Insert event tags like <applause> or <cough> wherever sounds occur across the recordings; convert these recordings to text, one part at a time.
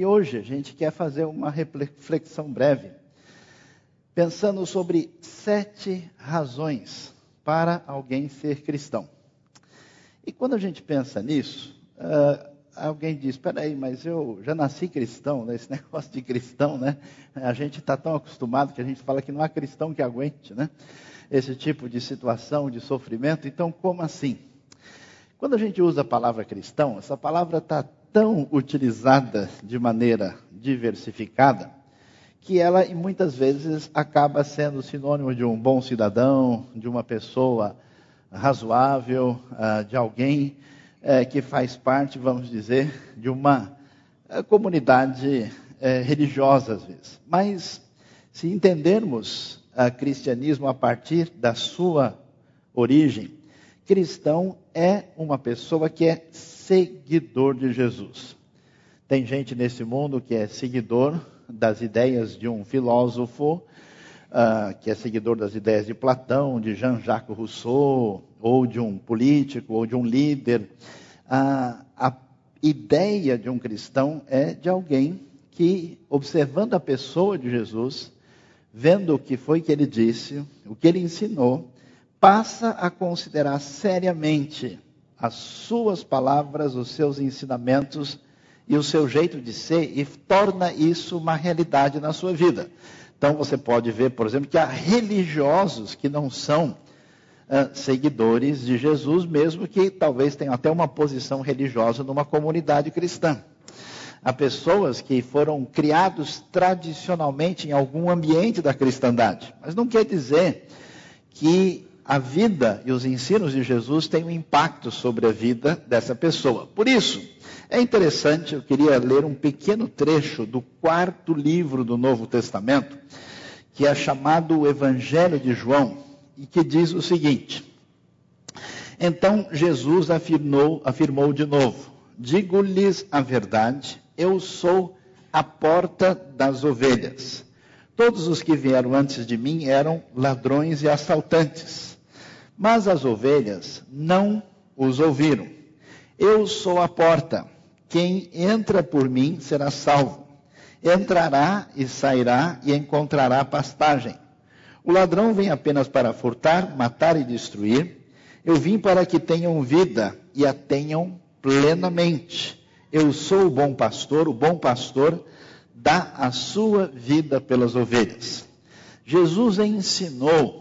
E hoje a gente quer fazer uma reflexão breve, pensando sobre sete razões para alguém ser cristão. E quando a gente pensa nisso, uh, alguém diz: espera aí, mas eu já nasci cristão, né? esse <laughs> negócio de cristão, né? A gente está tão acostumado que a gente fala que não há cristão que aguente, né? Esse tipo de situação, de sofrimento. Então, como assim? Quando a gente usa a palavra cristão, essa palavra está tão utilizada de maneira diversificada que ela muitas vezes acaba sendo sinônimo de um bom cidadão, de uma pessoa razoável, ah, de alguém eh, que faz parte, vamos dizer, de uma eh, comunidade eh, religiosa às vezes. Mas se entendermos o cristianismo a partir da sua origem, cristão é uma pessoa que é seguidor de Jesus. Tem gente nesse mundo que é seguidor das ideias de um filósofo, uh, que é seguidor das ideias de Platão, de Jean-Jacques Rousseau, ou de um político, ou de um líder. Uh, a ideia de um cristão é de alguém que, observando a pessoa de Jesus, vendo o que foi que ele disse, o que ele ensinou, passa a considerar seriamente as suas palavras, os seus ensinamentos e o seu jeito de ser e torna isso uma realidade na sua vida. Então você pode ver, por exemplo, que há religiosos que não são uh, seguidores de Jesus, mesmo que talvez tenham até uma posição religiosa numa comunidade cristã. Há pessoas que foram criados tradicionalmente em algum ambiente da cristandade, mas não quer dizer que a vida e os ensinos de Jesus têm um impacto sobre a vida dessa pessoa. Por isso, é interessante, eu queria ler um pequeno trecho do quarto livro do Novo Testamento, que é chamado o Evangelho de João, e que diz o seguinte: Então Jesus afirmou, afirmou de novo: Digo-lhes a verdade, eu sou a porta das ovelhas. Todos os que vieram antes de mim eram ladrões e assaltantes mas as ovelhas não os ouviram. Eu sou a porta. Quem entra por mim será salvo. Entrará e sairá e encontrará pastagem. O ladrão vem apenas para furtar, matar e destruir. Eu vim para que tenham vida e a tenham plenamente. Eu sou o bom pastor, o bom pastor dá a sua vida pelas ovelhas. Jesus ensinou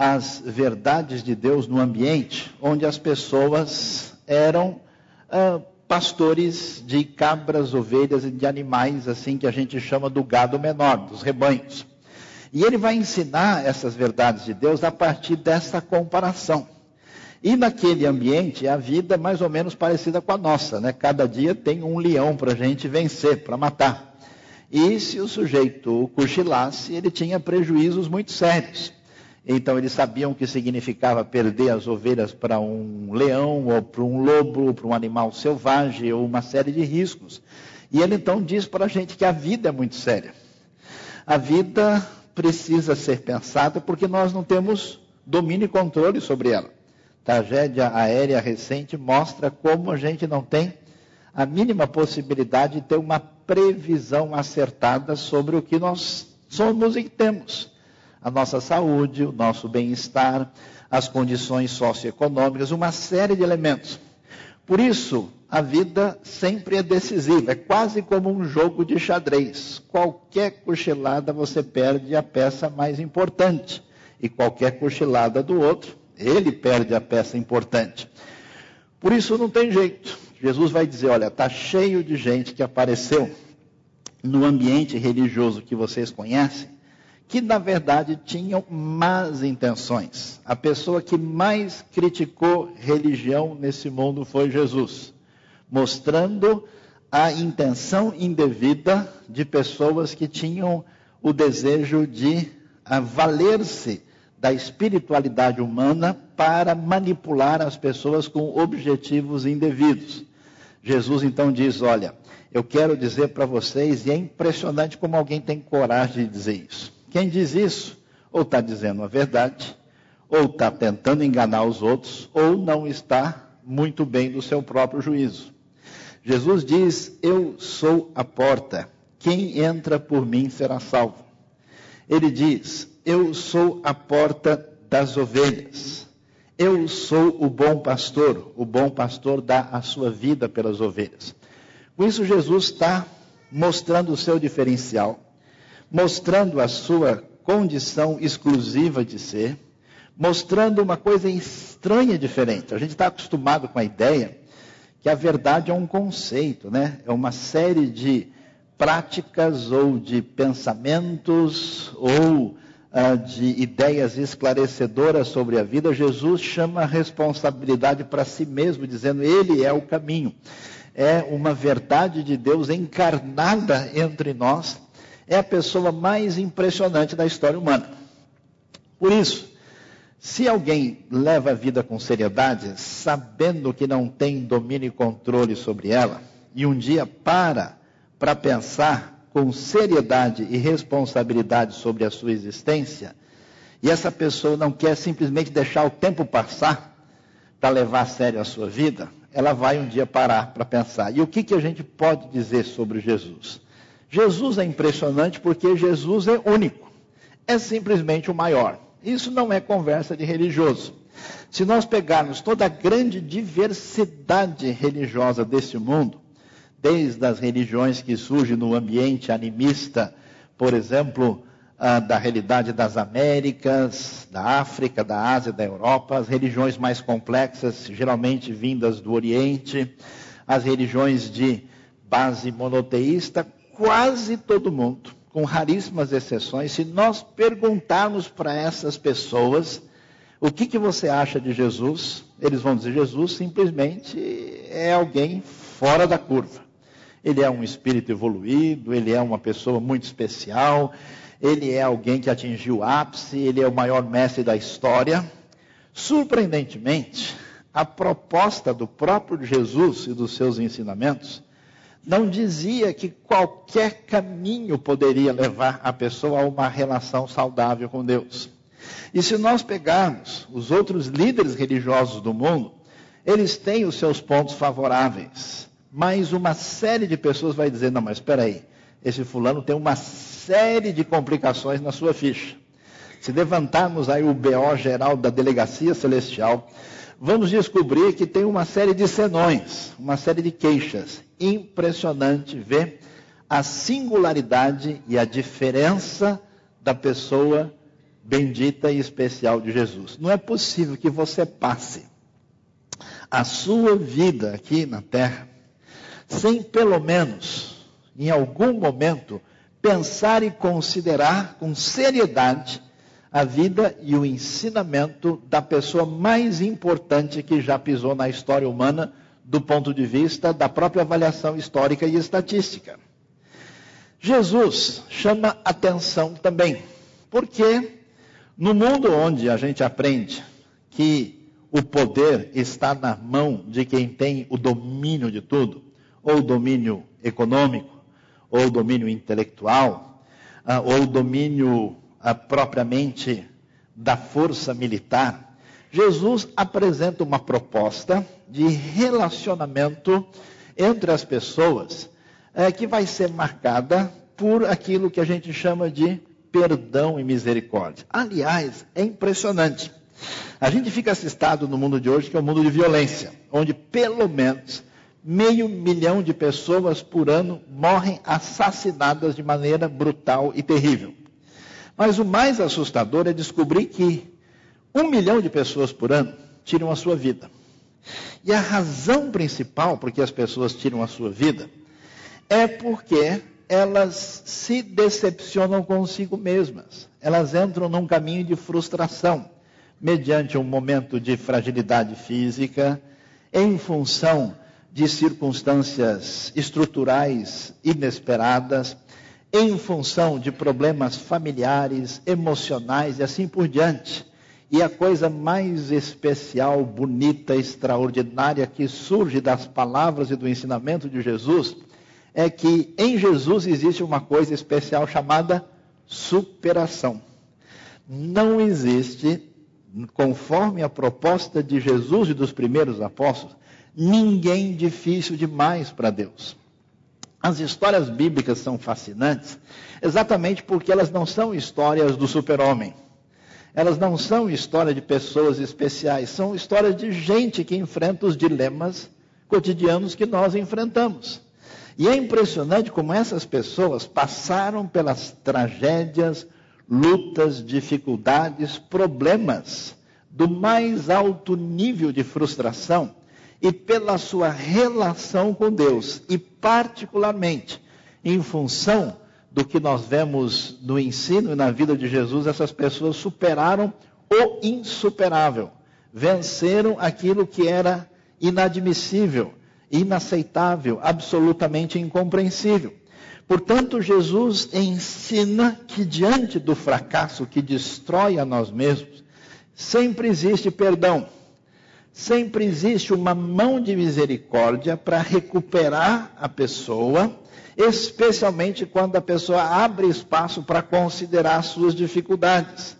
as verdades de Deus no ambiente onde as pessoas eram uh, pastores de cabras, ovelhas e de animais, assim que a gente chama do gado menor, dos rebanhos. E ele vai ensinar essas verdades de Deus a partir dessa comparação. E naquele ambiente, a vida é mais ou menos parecida com a nossa, né? Cada dia tem um leão para a gente vencer, para matar. E se o sujeito cochilasse, ele tinha prejuízos muito sérios. Então eles sabiam o que significava perder as ovelhas para um leão, ou para um lobo, ou para um animal selvagem, ou uma série de riscos. E ele então diz para a gente que a vida é muito séria. A vida precisa ser pensada porque nós não temos domínio e controle sobre ela. Tragédia aérea recente mostra como a gente não tem a mínima possibilidade de ter uma previsão acertada sobre o que nós somos e temos a nossa saúde, o nosso bem-estar, as condições socioeconômicas, uma série de elementos. Por isso, a vida sempre é decisiva, é quase como um jogo de xadrez. Qualquer cochilada você perde a peça mais importante, e qualquer cochilada do outro, ele perde a peça importante. Por isso não tem jeito. Jesus vai dizer: olha, está cheio de gente que apareceu no ambiente religioso que vocês conhecem, que na verdade tinham más intenções. A pessoa que mais criticou religião nesse mundo foi Jesus, mostrando a intenção indevida de pessoas que tinham o desejo de valer-se da espiritualidade humana para manipular as pessoas com objetivos indevidos. Jesus então diz: Olha, eu quero dizer para vocês, e é impressionante como alguém tem coragem de dizer isso. Quem diz isso, ou está dizendo a verdade, ou está tentando enganar os outros, ou não está muito bem do seu próprio juízo. Jesus diz: Eu sou a porta. Quem entra por mim será salvo. Ele diz: Eu sou a porta das ovelhas. Eu sou o bom pastor. O bom pastor dá a sua vida pelas ovelhas. Com isso, Jesus está mostrando o seu diferencial, mostrando a sua condição exclusiva de ser, mostrando uma coisa estranha e diferente. A gente está acostumado com a ideia que a verdade é um conceito, né? É uma série de práticas ou de pensamentos ou uh, de ideias esclarecedoras sobre a vida. Jesus chama a responsabilidade para si mesmo, dizendo: Ele é o caminho. É uma verdade de Deus encarnada entre nós. É a pessoa mais impressionante da história humana. Por isso, se alguém leva a vida com seriedade, sabendo que não tem domínio e controle sobre ela, e um dia para para pensar com seriedade e responsabilidade sobre a sua existência, e essa pessoa não quer simplesmente deixar o tempo passar para levar a sério a sua vida, ela vai um dia parar para pensar. E o que, que a gente pode dizer sobre Jesus? Jesus é impressionante porque Jesus é único, é simplesmente o maior. Isso não é conversa de religioso. Se nós pegarmos toda a grande diversidade religiosa desse mundo, desde as religiões que surgem no ambiente animista, por exemplo, da realidade das Américas, da África, da Ásia, da Europa, as religiões mais complexas, geralmente vindas do Oriente, as religiões de base monoteísta, quase todo mundo com raríssimas exceções, se nós perguntarmos para essas pessoas o que, que você acha de Jesus, eles vão dizer: Jesus simplesmente é alguém fora da curva. Ele é um espírito evoluído, ele é uma pessoa muito especial, ele é alguém que atingiu o ápice, ele é o maior mestre da história. Surpreendentemente, a proposta do próprio Jesus e dos seus ensinamentos não dizia que qualquer caminho poderia levar a pessoa a uma relação saudável com Deus. E se nós pegarmos os outros líderes religiosos do mundo, eles têm os seus pontos favoráveis. Mas uma série de pessoas vai dizer: não, mas espera aí, esse fulano tem uma série de complicações na sua ficha. Se levantarmos aí o BO geral da delegacia celestial, vamos descobrir que tem uma série de senões, uma série de queixas. Impressionante ver a singularidade e a diferença da pessoa bendita e especial de Jesus. Não é possível que você passe a sua vida aqui na terra sem pelo menos, em algum momento, pensar e considerar com seriedade a vida e o ensinamento da pessoa mais importante que já pisou na história humana, do ponto de vista da própria avaliação histórica e estatística. Jesus chama atenção também, porque no mundo onde a gente aprende que o poder está na mão de quem tem o domínio de tudo, ou o domínio econômico, ou o domínio intelectual, ah, ou o domínio propriamente da força militar, Jesus apresenta uma proposta de relacionamento entre as pessoas é, que vai ser marcada por aquilo que a gente chama de perdão e misericórdia. Aliás, é impressionante. A gente fica assustado no mundo de hoje, que é o um mundo de violência, onde pelo menos meio milhão de pessoas por ano morrem assassinadas de maneira brutal e terrível. Mas o mais assustador é descobrir que um milhão de pessoas por ano tiram a sua vida. E a razão principal por que as pessoas tiram a sua vida é porque elas se decepcionam consigo mesmas. Elas entram num caminho de frustração, mediante um momento de fragilidade física, em função de circunstâncias estruturais inesperadas, em função de problemas familiares, emocionais e assim por diante. E a coisa mais especial, bonita, extraordinária que surge das palavras e do ensinamento de Jesus é que em Jesus existe uma coisa especial chamada superação. Não existe, conforme a proposta de Jesus e dos primeiros apóstolos, ninguém difícil demais para Deus. As histórias bíblicas são fascinantes exatamente porque elas não são histórias do super-homem. Elas não são histórias de pessoas especiais, são histórias de gente que enfrenta os dilemas cotidianos que nós enfrentamos. E é impressionante como essas pessoas passaram pelas tragédias, lutas, dificuldades, problemas do mais alto nível de frustração e pela sua relação com Deus, e particularmente em função do que nós vemos no ensino e na vida de Jesus, essas pessoas superaram o insuperável, venceram aquilo que era inadmissível, inaceitável, absolutamente incompreensível. Portanto, Jesus ensina que diante do fracasso que destrói a nós mesmos, sempre existe perdão sempre existe uma mão de misericórdia para recuperar a pessoa, especialmente quando a pessoa abre espaço para considerar suas dificuldades.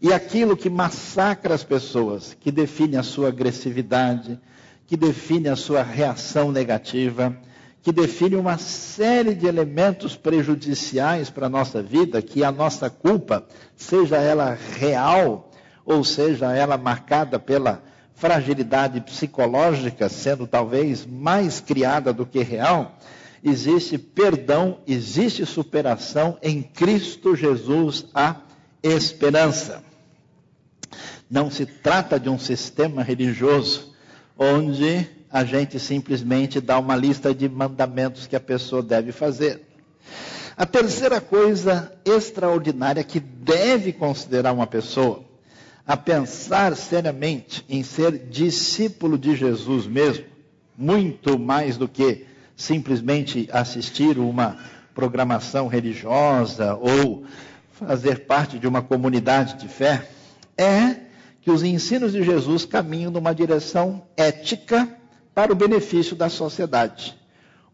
E aquilo que massacra as pessoas, que define a sua agressividade, que define a sua reação negativa, que define uma série de elementos prejudiciais para a nossa vida, que a nossa culpa, seja ela real, ou seja ela marcada pela fragilidade psicológica sendo talvez mais criada do que real, existe perdão, existe superação em Cristo Jesus a esperança. Não se trata de um sistema religioso onde a gente simplesmente dá uma lista de mandamentos que a pessoa deve fazer. A terceira coisa extraordinária que deve considerar uma pessoa a pensar seriamente em ser discípulo de Jesus mesmo, muito mais do que simplesmente assistir uma programação religiosa ou fazer parte de uma comunidade de fé, é que os ensinos de Jesus caminham numa direção ética para o benefício da sociedade.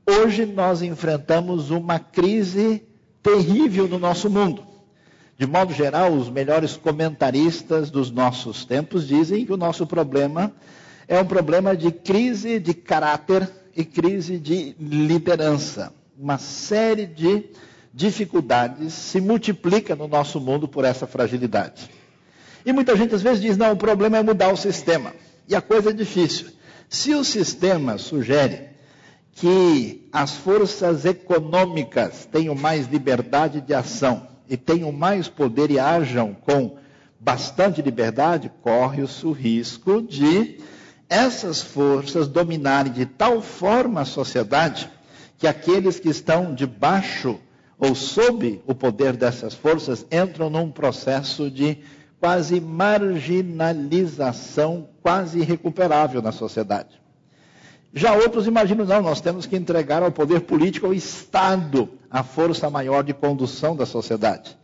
Hoje nós enfrentamos uma crise terrível no nosso mundo. De modo geral, os melhores comentaristas dos nossos tempos dizem que o nosso problema é um problema de crise de caráter e crise de liderança. Uma série de dificuldades se multiplica no nosso mundo por essa fragilidade. E muita gente às vezes diz: não, o problema é mudar o sistema. E a coisa é difícil. Se o sistema sugere que as forças econômicas tenham mais liberdade de ação, e tenham mais poder e ajam com bastante liberdade, corre-se o risco de essas forças dominarem de tal forma a sociedade que aqueles que estão debaixo ou sob o poder dessas forças entram num processo de quase marginalização, quase irrecuperável na sociedade. Já outros imaginam, não, nós temos que entregar ao poder político, ao Estado, a força maior de condução da sociedade.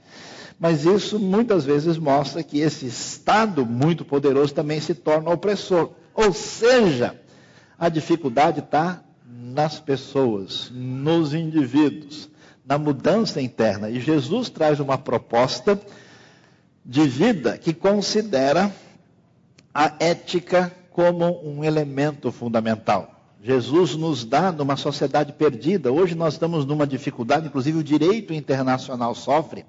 Mas isso muitas vezes mostra que esse Estado muito poderoso também se torna opressor. Ou seja, a dificuldade está nas pessoas, nos indivíduos, na mudança interna. E Jesus traz uma proposta de vida que considera a ética como um elemento fundamental. Jesus nos dá numa sociedade perdida. Hoje nós estamos numa dificuldade, inclusive o direito internacional sofre,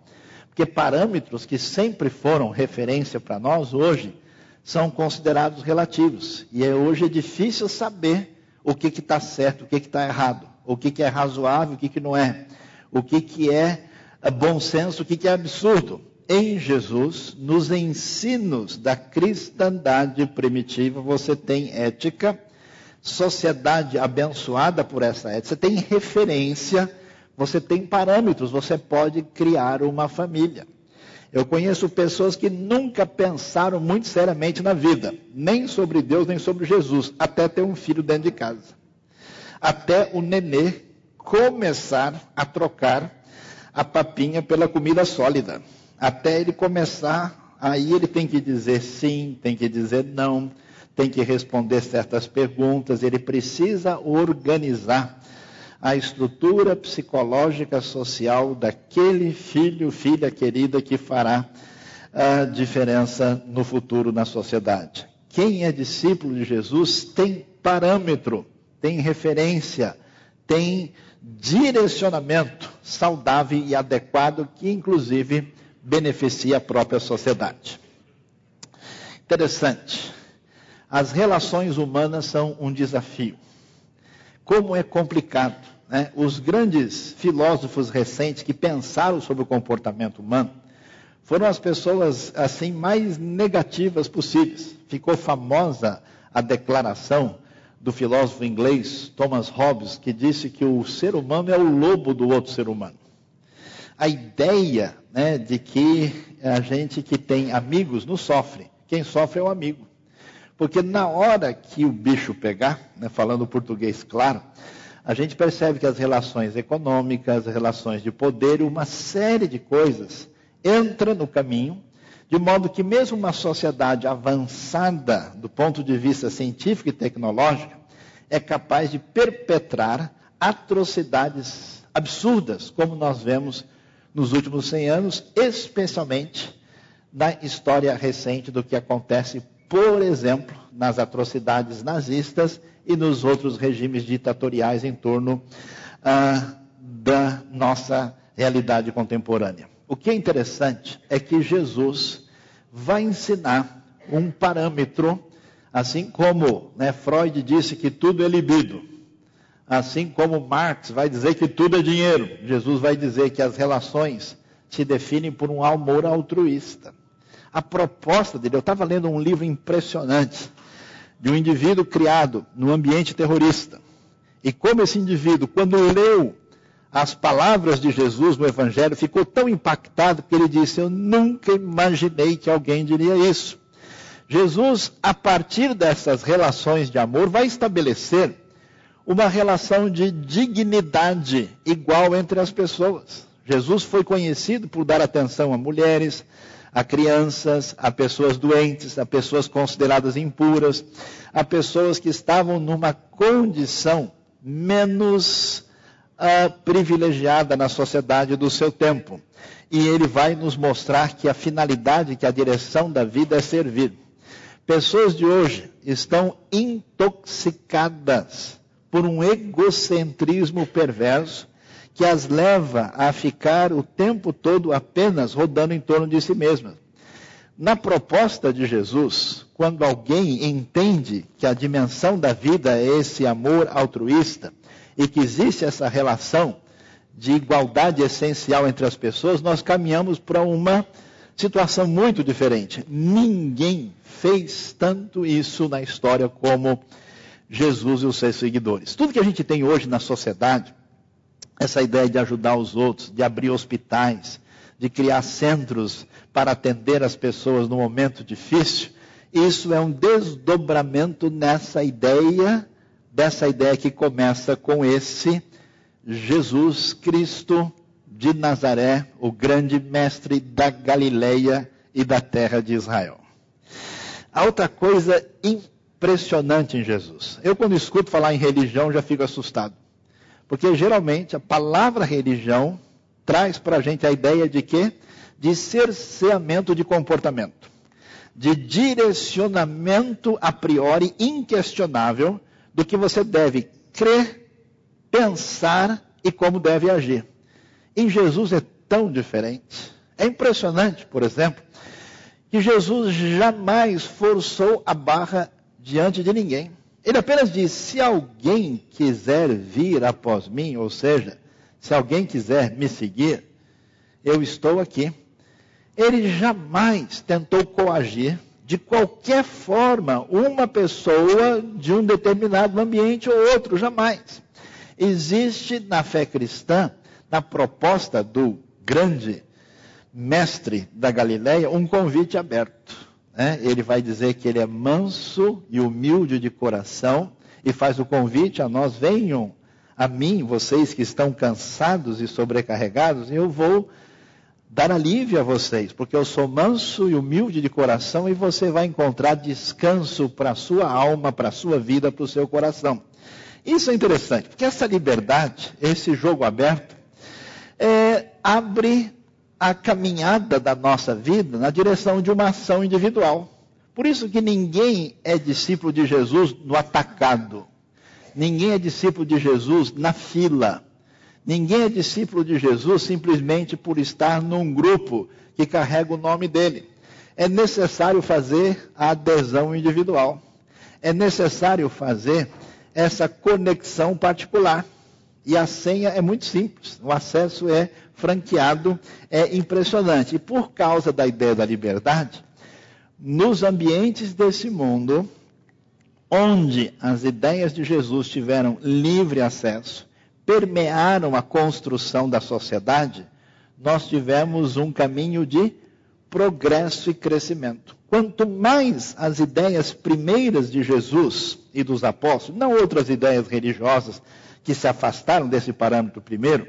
porque parâmetros que sempre foram referência para nós hoje são considerados relativos. E é, hoje é difícil saber o que está certo, o que está errado, o que, que, é razoável, o que, que não é, o que, que é, é bom senso, o que, que é absurdo. Em Jesus, nos ensinos da cristandade primitiva, você tem ética sociedade abençoada por essa ética, você tem referência, você tem parâmetros, você pode criar uma família. Eu conheço pessoas que nunca pensaram muito seriamente na vida, nem sobre Deus, nem sobre Jesus, até ter um filho dentro de casa. Até o nenê começar a trocar a papinha pela comida sólida. Até ele começar, aí ele tem que dizer sim, tem que dizer não tem que responder certas perguntas, ele precisa organizar a estrutura psicológica social daquele filho, filha querida que fará a diferença no futuro na sociedade. Quem é discípulo de Jesus tem parâmetro, tem referência, tem direcionamento saudável e adequado que, inclusive, beneficia a própria sociedade. Interessante. As relações humanas são um desafio. Como é complicado. Né? Os grandes filósofos recentes que pensaram sobre o comportamento humano foram as pessoas assim mais negativas possíveis. Ficou famosa a declaração do filósofo inglês Thomas Hobbes, que disse que o ser humano é o lobo do outro ser humano. A ideia né, de que a gente que tem amigos não sofre. Quem sofre é o amigo. Porque na hora que o bicho pegar, né, falando português claro, a gente percebe que as relações econômicas, as relações de poder uma série de coisas entra no caminho, de modo que mesmo uma sociedade avançada do ponto de vista científico e tecnológico é capaz de perpetrar atrocidades absurdas, como nós vemos nos últimos 100 anos, especialmente na história recente do que acontece, por exemplo, nas atrocidades nazistas e nos outros regimes ditatoriais em torno ah, da nossa realidade contemporânea. O que é interessante é que Jesus vai ensinar um parâmetro, assim como né, Freud disse que tudo é libido, assim como Marx vai dizer que tudo é dinheiro, Jesus vai dizer que as relações se definem por um amor altruísta. A proposta dele, eu estava lendo um livro impressionante de um indivíduo criado no ambiente terrorista. E como esse indivíduo, quando leu as palavras de Jesus no Evangelho, ficou tão impactado que ele disse: Eu nunca imaginei que alguém diria isso. Jesus, a partir dessas relações de amor, vai estabelecer uma relação de dignidade igual entre as pessoas. Jesus foi conhecido por dar atenção a mulheres, a crianças, a pessoas doentes, a pessoas consideradas impuras, a pessoas que estavam numa condição menos uh, privilegiada na sociedade do seu tempo. E ele vai nos mostrar que a finalidade, que a direção da vida é servir. Pessoas de hoje estão intoxicadas por um egocentrismo perverso que as leva a ficar o tempo todo apenas rodando em torno de si mesmas. Na proposta de Jesus, quando alguém entende que a dimensão da vida é esse amor altruísta, e que existe essa relação de igualdade essencial entre as pessoas, nós caminhamos para uma situação muito diferente. Ninguém fez tanto isso na história como Jesus e os seus seguidores. Tudo que a gente tem hoje na sociedade, essa ideia de ajudar os outros, de abrir hospitais, de criar centros para atender as pessoas no momento difícil, isso é um desdobramento nessa ideia dessa ideia que começa com esse Jesus Cristo de Nazaré, o grande mestre da Galileia e da terra de Israel. Há outra coisa impressionante em Jesus. Eu, quando escuto falar em religião, já fico assustado. Porque geralmente a palavra religião traz para a gente a ideia de quê? De cerceamento de comportamento, de direcionamento a priori inquestionável do que você deve crer, pensar e como deve agir. Em Jesus é tão diferente. É impressionante, por exemplo, que Jesus jamais forçou a barra diante de ninguém. Ele apenas disse: se alguém quiser vir após mim, ou seja, se alguém quiser me seguir, eu estou aqui. Ele jamais tentou coagir de qualquer forma uma pessoa de um determinado ambiente ou outro, jamais. Existe na fé cristã, na proposta do grande mestre da Galileia, um convite aberto. Né? Ele vai dizer que ele é manso e humilde de coração e faz o convite a nós: venham a mim, vocês que estão cansados e sobrecarregados, e eu vou dar alívio a vocês, porque eu sou manso e humilde de coração e você vai encontrar descanso para a sua alma, para a sua vida, para o seu coração. Isso é interessante, porque essa liberdade, esse jogo aberto, é, abre a caminhada da nossa vida na direção de uma ação individual. Por isso que ninguém é discípulo de Jesus no atacado. Ninguém é discípulo de Jesus na fila. Ninguém é discípulo de Jesus simplesmente por estar num grupo que carrega o nome dele. É necessário fazer a adesão individual. É necessário fazer essa conexão particular. E a senha é muito simples. O acesso é franqueado, é impressionante. E por causa da ideia da liberdade, nos ambientes desse mundo, onde as ideias de Jesus tiveram livre acesso, permearam a construção da sociedade, nós tivemos um caminho de progresso e crescimento. Quanto mais as ideias primeiras de Jesus e dos apóstolos, não outras ideias religiosas que se afastaram desse parâmetro primeiro,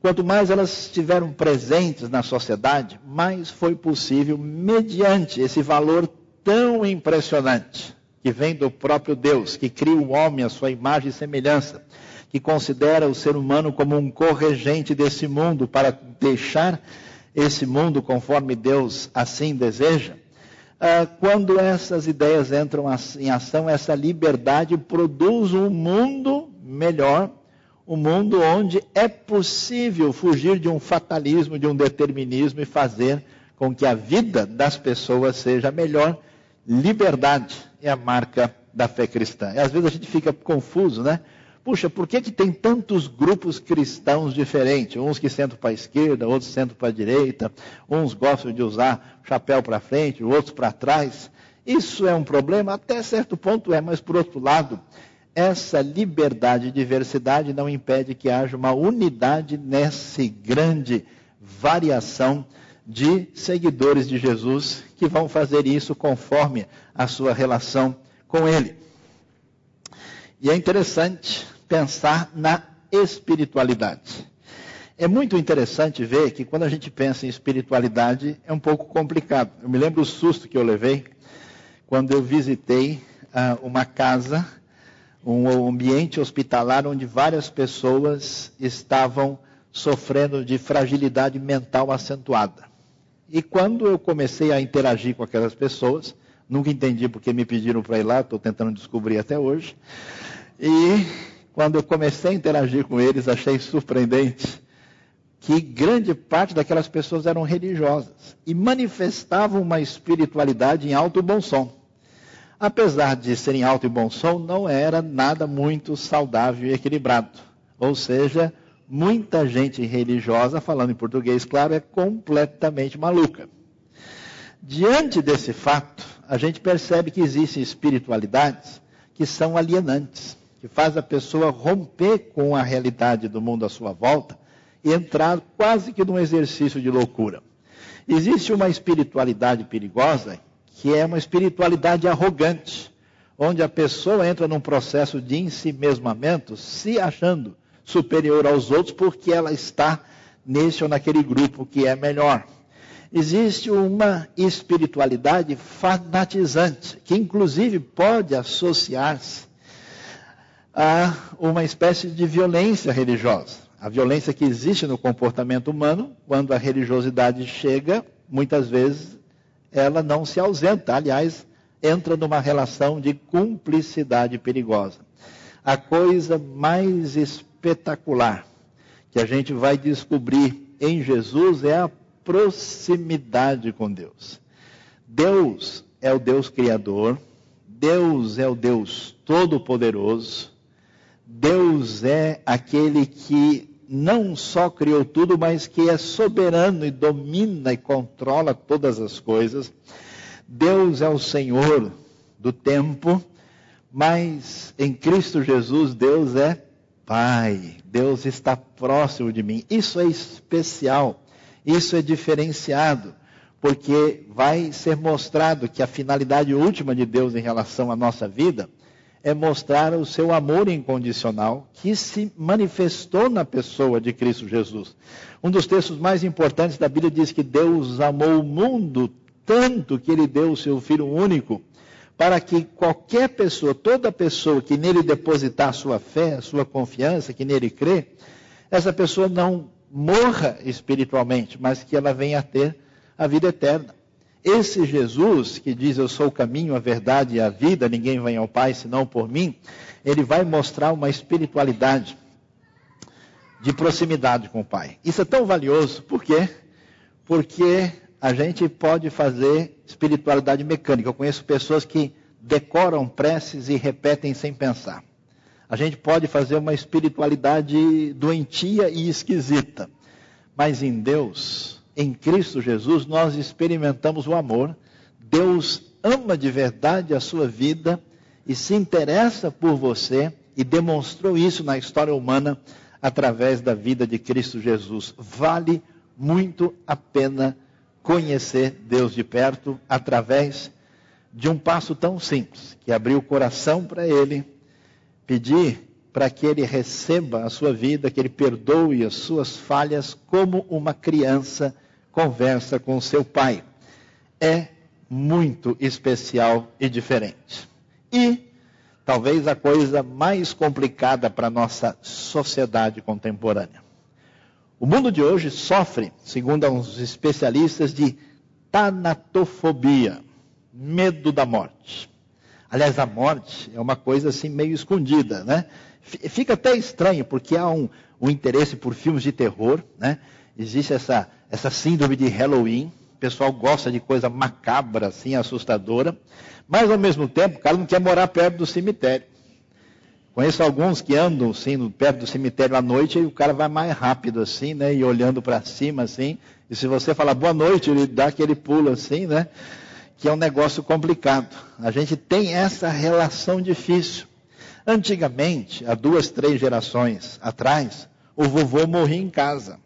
quanto mais elas estiveram presentes na sociedade, mais foi possível, mediante esse valor tão impressionante, que vem do próprio Deus, que cria o homem à sua imagem e semelhança, que considera o ser humano como um corregente desse mundo para deixar esse mundo conforme Deus assim deseja. Ah, quando essas ideias entram em ação, essa liberdade produz um mundo melhor, um mundo onde é possível fugir de um fatalismo, de um determinismo e fazer com que a vida das pessoas seja melhor. Liberdade é a marca da fé cristã. E às vezes a gente fica confuso, né? Puxa, por que, que tem tantos grupos cristãos diferentes? Uns que sentam para a esquerda, outros sentam para a direita, uns gostam de usar chapéu para frente, outros para trás. Isso é um problema? Até certo ponto é, mas por outro lado, essa liberdade e diversidade não impede que haja uma unidade nessa grande variação de seguidores de Jesus que vão fazer isso conforme a sua relação com Ele. E é interessante pensar na espiritualidade. É muito interessante ver que quando a gente pensa em espiritualidade é um pouco complicado. Eu me lembro o susto que eu levei quando eu visitei uh, uma casa, um ambiente hospitalar onde várias pessoas estavam sofrendo de fragilidade mental acentuada. E quando eu comecei a interagir com aquelas pessoas, nunca entendi porque me pediram para ir lá, estou tentando descobrir até hoje. E quando eu comecei a interagir com eles, achei surpreendente que grande parte daquelas pessoas eram religiosas e manifestavam uma espiritualidade em alto bom som. Apesar de serem alto e bom som, não era nada muito saudável e equilibrado. Ou seja, muita gente religiosa, falando em português, claro, é completamente maluca. Diante desse fato, a gente percebe que existem espiritualidades que são alienantes que faz a pessoa romper com a realidade do mundo à sua volta e entrar quase que num exercício de loucura. Existe uma espiritualidade perigosa que é uma espiritualidade arrogante, onde a pessoa entra num processo de ensimesmamento, se achando superior aos outros porque ela está nesse ou naquele grupo que é melhor. Existe uma espiritualidade fanatizante, que inclusive pode associar-se a uma espécie de violência religiosa. A violência que existe no comportamento humano, quando a religiosidade chega, muitas vezes ela não se ausenta. Aliás, entra numa relação de cumplicidade perigosa. A coisa mais espetacular que a gente vai descobrir em Jesus é a proximidade com Deus. Deus é o Deus Criador, Deus é o Deus Todo-Poderoso, Deus é aquele que não só criou tudo, mas que é soberano e domina e controla todas as coisas. Deus é o Senhor do tempo, mas em Cristo Jesus, Deus é Pai. Deus está próximo de mim. Isso é especial, isso é diferenciado, porque vai ser mostrado que a finalidade última de Deus em relação à nossa vida é mostrar o seu amor incondicional que se manifestou na pessoa de Cristo Jesus. Um dos textos mais importantes da Bíblia diz que Deus amou o mundo tanto que ele deu o seu Filho único, para que qualquer pessoa, toda pessoa que nele depositar sua fé, sua confiança, que nele crê, essa pessoa não morra espiritualmente, mas que ela venha a ter a vida eterna. Esse Jesus que diz eu sou o caminho, a verdade e a vida, ninguém vem ao Pai senão por mim, ele vai mostrar uma espiritualidade de proximidade com o Pai. Isso é tão valioso, por quê? Porque a gente pode fazer espiritualidade mecânica. Eu conheço pessoas que decoram preces e repetem sem pensar. A gente pode fazer uma espiritualidade doentia e esquisita. Mas em Deus, em Cristo Jesus, nós experimentamos o amor. Deus ama de verdade a sua vida e se interessa por você e demonstrou isso na história humana através da vida de Cristo Jesus. Vale muito a pena conhecer Deus de perto através de um passo tão simples, que abrir o coração para Ele, pedir para que Ele receba a sua vida, que Ele perdoe as suas falhas, como uma criança conversa com seu pai. É muito especial e diferente. E talvez a coisa mais complicada para a nossa sociedade contemporânea. O mundo de hoje sofre, segundo uns especialistas, de tanatofobia, medo da morte. Aliás, a morte é uma coisa assim meio escondida, né? Fica até estranho, porque há um, um interesse por filmes de terror, né? Existe essa, essa síndrome de Halloween, o pessoal gosta de coisa macabra, assim, assustadora, mas ao mesmo tempo o cara não quer morar perto do cemitério. Conheço alguns que andam assim, perto do cemitério à noite e o cara vai mais rápido assim, né? E olhando para cima assim. E se você falar boa noite, ele dá aquele pulo assim, né? Que é um negócio complicado. A gente tem essa relação difícil. Antigamente, há duas, três gerações atrás, o vovô morria em casa.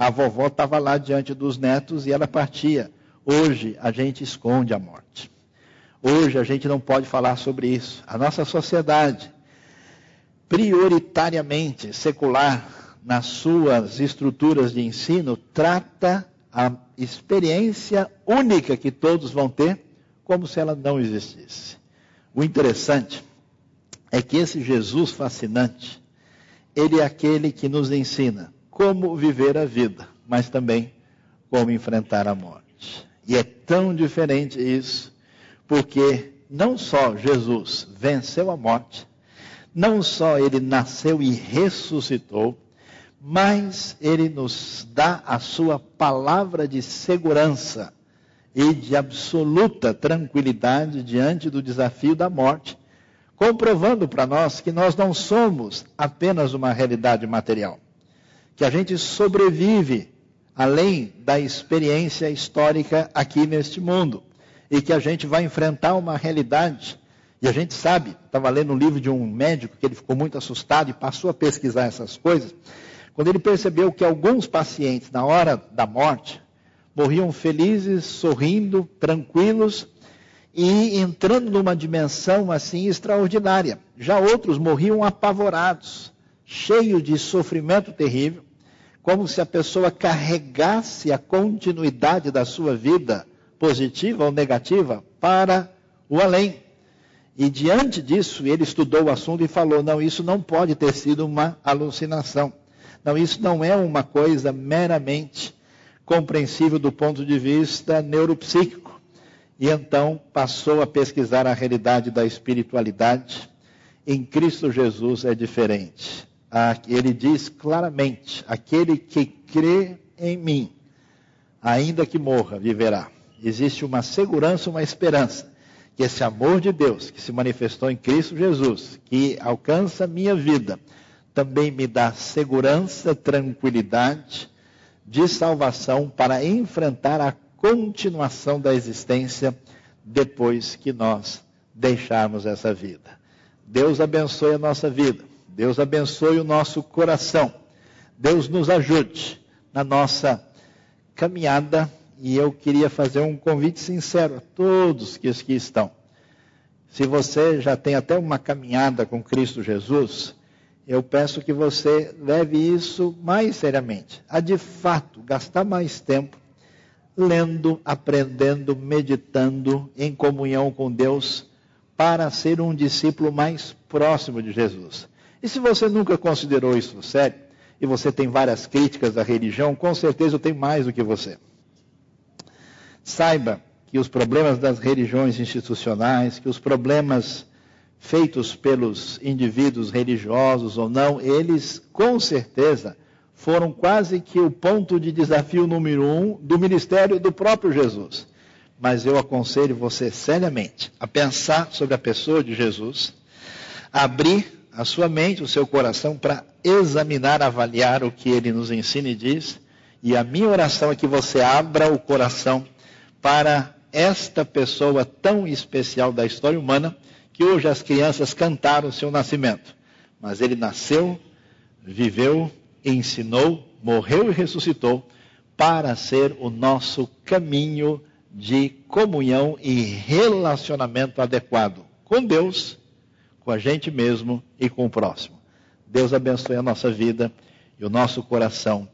A vovó estava lá diante dos netos e ela partia. Hoje a gente esconde a morte. Hoje a gente não pode falar sobre isso. A nossa sociedade prioritariamente secular nas suas estruturas de ensino, trata a experiência única que todos vão ter como se ela não existisse. O interessante é que esse Jesus fascinante, ele é aquele que nos ensina como viver a vida, mas também como enfrentar a morte. E é tão diferente isso, porque não só Jesus venceu a morte, não só ele nasceu e ressuscitou, mas ele nos dá a sua palavra de segurança e de absoluta tranquilidade diante do desafio da morte, comprovando para nós que nós não somos apenas uma realidade material, que a gente sobrevive além da experiência histórica aqui neste mundo e que a gente vai enfrentar uma realidade e a gente sabe, estava lendo um livro de um médico que ele ficou muito assustado e passou a pesquisar essas coisas, quando ele percebeu que alguns pacientes, na hora da morte, morriam felizes, sorrindo, tranquilos e entrando numa dimensão assim extraordinária. Já outros morriam apavorados, cheios de sofrimento terrível, como se a pessoa carregasse a continuidade da sua vida, positiva ou negativa, para o além. E diante disso, ele estudou o assunto e falou: não, isso não pode ter sido uma alucinação. Não, isso não é uma coisa meramente compreensível do ponto de vista neuropsíquico. E então passou a pesquisar a realidade da espiritualidade. Em Cristo Jesus é diferente. Ele diz claramente: aquele que crê em mim, ainda que morra, viverá. Existe uma segurança, uma esperança que esse amor de Deus que se manifestou em Cristo Jesus, que alcança a minha vida, também me dá segurança, tranquilidade de salvação para enfrentar a continuação da existência depois que nós deixarmos essa vida. Deus abençoe a nossa vida. Deus abençoe o nosso coração. Deus nos ajude na nossa caminhada e eu queria fazer um convite sincero a todos que aqui estão. Se você já tem até uma caminhada com Cristo Jesus, eu peço que você leve isso mais seriamente. A de fato gastar mais tempo lendo, aprendendo, meditando em comunhão com Deus para ser um discípulo mais próximo de Jesus. E se você nunca considerou isso sério, e você tem várias críticas à religião, com certeza eu tenho mais do que você. Saiba que os problemas das religiões institucionais, que os problemas feitos pelos indivíduos religiosos ou não, eles com certeza foram quase que o ponto de desafio número um do ministério do próprio Jesus. Mas eu aconselho você seriamente a pensar sobre a pessoa de Jesus, abrir a sua mente, o seu coração para examinar, avaliar o que ele nos ensina e diz. E a minha oração é que você abra o coração para esta pessoa tão especial da história humana, que hoje as crianças cantaram o seu nascimento. Mas ele nasceu, viveu, ensinou, morreu e ressuscitou para ser o nosso caminho de comunhão e relacionamento adequado com Deus, com a gente mesmo e com o próximo. Deus abençoe a nossa vida e o nosso coração